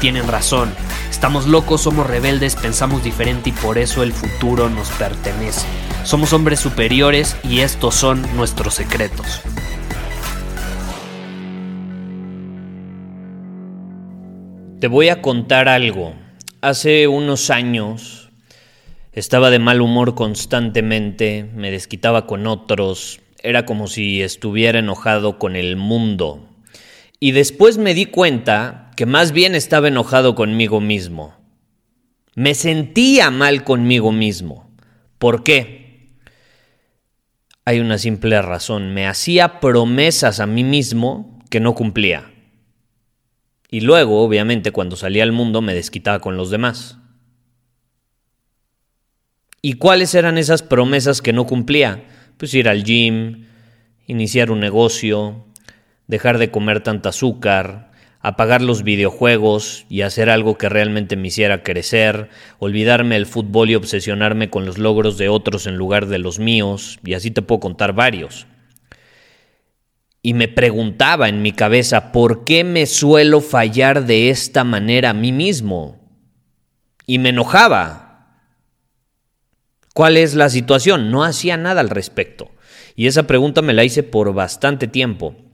tienen razón. Estamos locos, somos rebeldes, pensamos diferente y por eso el futuro nos pertenece. Somos hombres superiores y estos son nuestros secretos. Te voy a contar algo. Hace unos años estaba de mal humor constantemente, me desquitaba con otros, era como si estuviera enojado con el mundo. Y después me di cuenta que más bien estaba enojado conmigo mismo. Me sentía mal conmigo mismo. ¿Por qué? Hay una simple razón. Me hacía promesas a mí mismo que no cumplía. Y luego, obviamente, cuando salía al mundo me desquitaba con los demás. ¿Y cuáles eran esas promesas que no cumplía? Pues ir al gym, iniciar un negocio, dejar de comer tanta azúcar, apagar los videojuegos y hacer algo que realmente me hiciera crecer, olvidarme del fútbol y obsesionarme con los logros de otros en lugar de los míos, y así te puedo contar varios. Y me preguntaba en mi cabeza, ¿por qué me suelo fallar de esta manera a mí mismo? Y me enojaba. ¿Cuál es la situación? No hacía nada al respecto. Y esa pregunta me la hice por bastante tiempo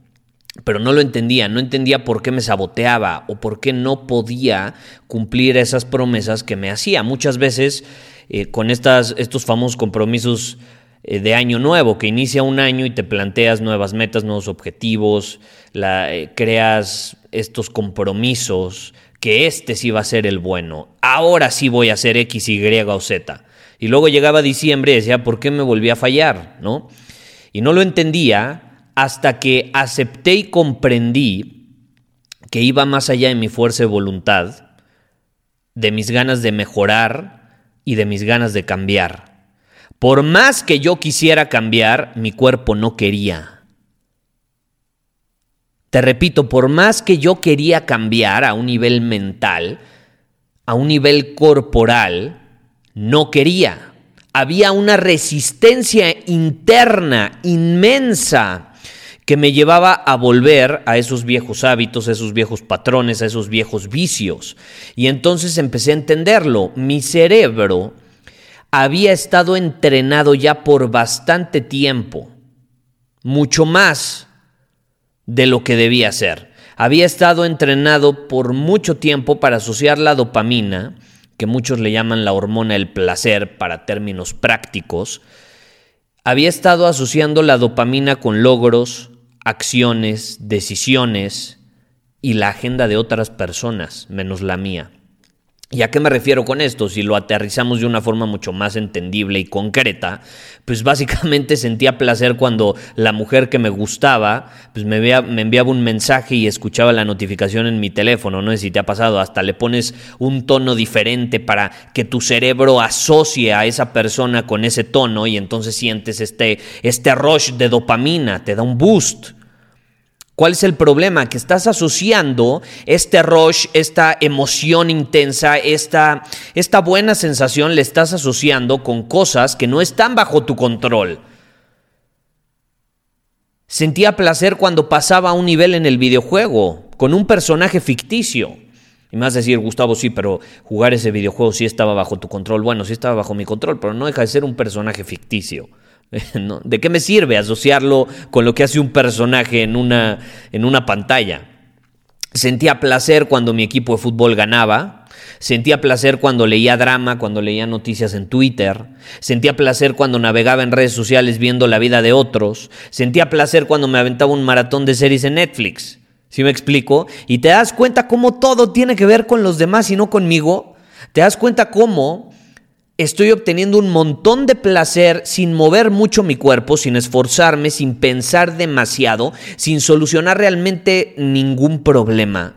pero no lo entendía, no entendía por qué me saboteaba o por qué no podía cumplir esas promesas que me hacía. Muchas veces eh, con estas, estos famosos compromisos eh, de año nuevo, que inicia un año y te planteas nuevas metas, nuevos objetivos, la, eh, creas estos compromisos, que este sí va a ser el bueno, ahora sí voy a hacer X, Y o Z. Y luego llegaba diciembre y decía, ¿por qué me volví a fallar? ¿No? Y no lo entendía hasta que acepté y comprendí que iba más allá de mi fuerza de voluntad, de mis ganas de mejorar y de mis ganas de cambiar. Por más que yo quisiera cambiar, mi cuerpo no quería. Te repito, por más que yo quería cambiar a un nivel mental, a un nivel corporal, no quería. Había una resistencia interna inmensa que me llevaba a volver a esos viejos hábitos, a esos viejos patrones, a esos viejos vicios. Y entonces empecé a entenderlo. Mi cerebro había estado entrenado ya por bastante tiempo, mucho más de lo que debía ser. Había estado entrenado por mucho tiempo para asociar la dopamina, que muchos le llaman la hormona del placer para términos prácticos, había estado asociando la dopamina con logros, acciones, decisiones y la agenda de otras personas, menos la mía. ¿Y a qué me refiero con esto? Si lo aterrizamos de una forma mucho más entendible y concreta, pues básicamente sentía placer cuando la mujer que me gustaba, pues me, me, enviaba un mensaje y escuchaba la notificación en mi teléfono, no sé si te ha pasado, hasta le pones un tono diferente para que tu cerebro asocie a esa persona con ese tono y entonces sientes este, este rush de dopamina, te da un boost. ¿Cuál es el problema? Que estás asociando este rush, esta emoción intensa, esta, esta buena sensación, le estás asociando con cosas que no están bajo tu control. Sentía placer cuando pasaba a un nivel en el videojuego, con un personaje ficticio. Y a decir, Gustavo, sí, pero jugar ese videojuego sí estaba bajo tu control. Bueno, sí estaba bajo mi control, pero no deja de ser un personaje ficticio. ¿De qué me sirve asociarlo con lo que hace un personaje en una, en una pantalla? Sentía placer cuando mi equipo de fútbol ganaba. Sentía placer cuando leía drama, cuando leía noticias en Twitter. Sentía placer cuando navegaba en redes sociales viendo la vida de otros. Sentía placer cuando me aventaba un maratón de series en Netflix. ¿Sí me explico? Y te das cuenta cómo todo tiene que ver con los demás y no conmigo. Te das cuenta cómo estoy obteniendo un montón de placer sin mover mucho mi cuerpo, sin esforzarme, sin pensar demasiado, sin solucionar realmente ningún problema.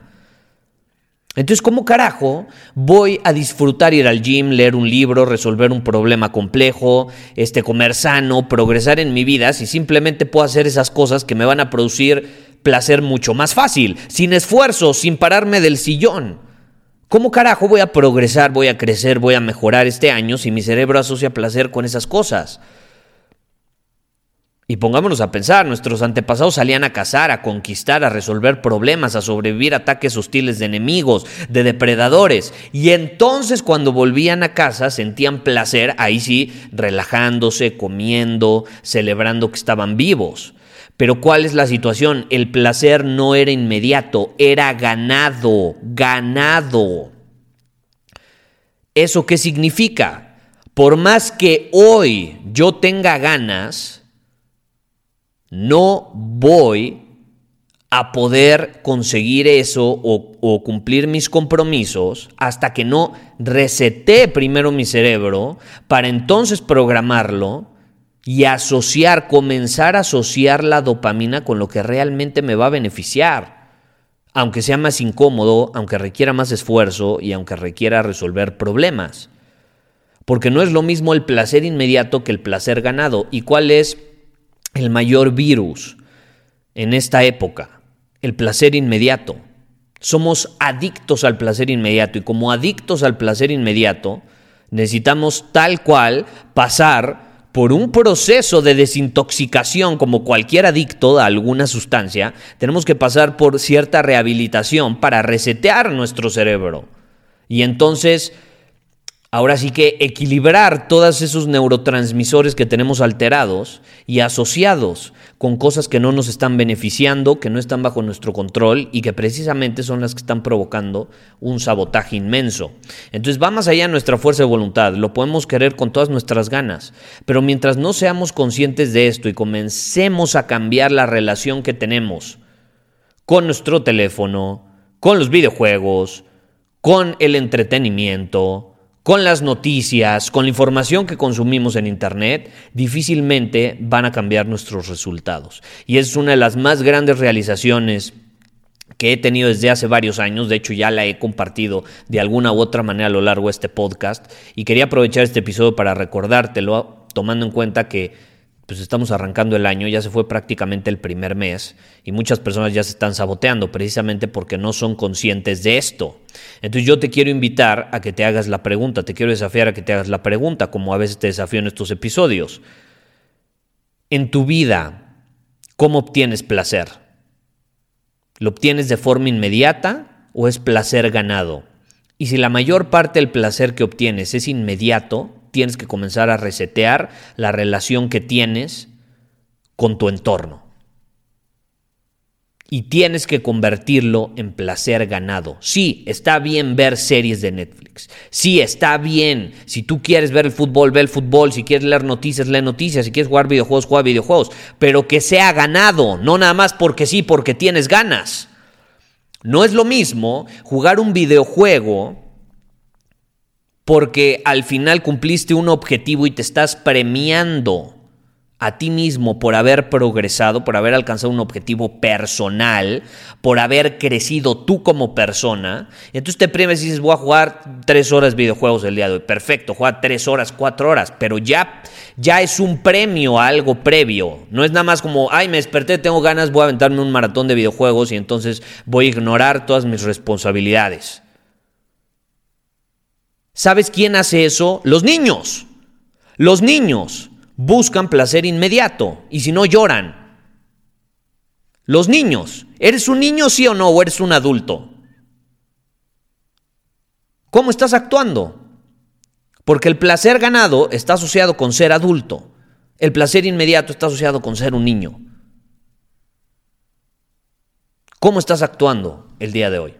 Entonces, ¿cómo carajo voy a disfrutar ir al gym, leer un libro, resolver un problema complejo, este, comer sano, progresar en mi vida si simplemente puedo hacer esas cosas que me van a producir placer mucho más fácil, sin esfuerzo, sin pararme del sillón? ¿Cómo carajo voy a progresar, voy a crecer, voy a mejorar este año si mi cerebro asocia placer con esas cosas? Y pongámonos a pensar, nuestros antepasados salían a cazar, a conquistar, a resolver problemas, a sobrevivir a ataques hostiles de enemigos, de depredadores. Y entonces cuando volvían a casa sentían placer, ahí sí, relajándose, comiendo, celebrando que estaban vivos. Pero ¿cuál es la situación? El placer no era inmediato, era ganado, ganado. ¿Eso qué significa? Por más que hoy yo tenga ganas, no voy a poder conseguir eso o, cumplir mis compromisos hasta que no resete primero mi cerebro para entonces programarlo y asociar, comenzar a asociar la dopamina con lo que realmente me va a beneficiar. Aunque sea más incómodo, aunque requiera más esfuerzo y aunque requiera resolver problemas. Porque no es lo mismo el placer inmediato que el placer ganado. ¿Y cuál es el mayor virus en esta época? El placer inmediato. Somos adictos al placer inmediato y como adictos al placer inmediato necesitamos tal cual pasar por un proceso de desintoxicación como cualquier adicto a alguna sustancia, tenemos que pasar por cierta rehabilitación para resetear nuestro cerebro. Y entonces Ahora sí que equilibrar todos esos neurotransmisores que tenemos alterados y asociados con cosas que no nos están beneficiando, que no están bajo nuestro control y que precisamente son las que están provocando un sabotaje inmenso. Entonces va más allá nuestra fuerza de voluntad, lo podemos querer con todas nuestras ganas, pero mientras no seamos conscientes de esto y comencemos a cambiar la relación que tenemos con nuestro teléfono, con los videojuegos, con el entretenimiento, con las noticias, con la información que consumimos en Internet, difícilmente van a cambiar nuestros resultados. Y es una de las más grandes realizaciones que he tenido desde hace varios años, de hecho ya la he compartido de alguna u otra manera a lo largo de este podcast, y quería aprovechar este episodio para recordártelo, tomando en cuenta que pues estamos arrancando el año, ya se fue prácticamente el primer mes y muchas personas ya se están saboteando precisamente porque no son conscientes de esto. Entonces yo te quiero invitar a que te hagas la pregunta, te quiero desafiar a que te hagas la pregunta, como a veces te desafío en estos episodios. En tu vida, ¿cómo obtienes placer? ¿Lo obtienes de forma inmediata o es placer ganado? Y si la mayor parte del placer que obtienes es inmediato, tienes que comenzar a resetear la relación que tienes con tu entorno. Y tienes que convertirlo en placer ganado. Sí, está bien ver series de Netflix. Sí, está bien. Si tú quieres ver el fútbol, ve el fútbol. Si quieres leer noticias, lee noticias. Si quieres jugar videojuegos, juega videojuegos. Pero que sea ganado, no nada más porque sí, porque tienes ganas. No es lo mismo jugar un videojuego porque al final cumpliste un objetivo y te estás premiando a ti mismo por haber progresado, por haber alcanzado un objetivo personal, por haber crecido tú como persona. entonces te premias y dices, voy a jugar tres horas videojuegos el día de hoy. Perfecto, juega tres horas, cuatro horas, pero ya, ya es un premio a algo previo. No es nada más como, ay, me desperté, tengo ganas, voy a aventarme un maratón de videojuegos y entonces voy a ignorar todas mis responsabilidades. ¿Sabes quién hace eso? Los niños. Los niños buscan placer inmediato y si no lloran. Los niños. ¿Eres un niño sí o no o eres un adulto? ¿Cómo estás actuando? Porque el placer ganado está asociado con ser adulto. El placer inmediato está asociado con ser un niño. ¿Cómo estás actuando el día de hoy?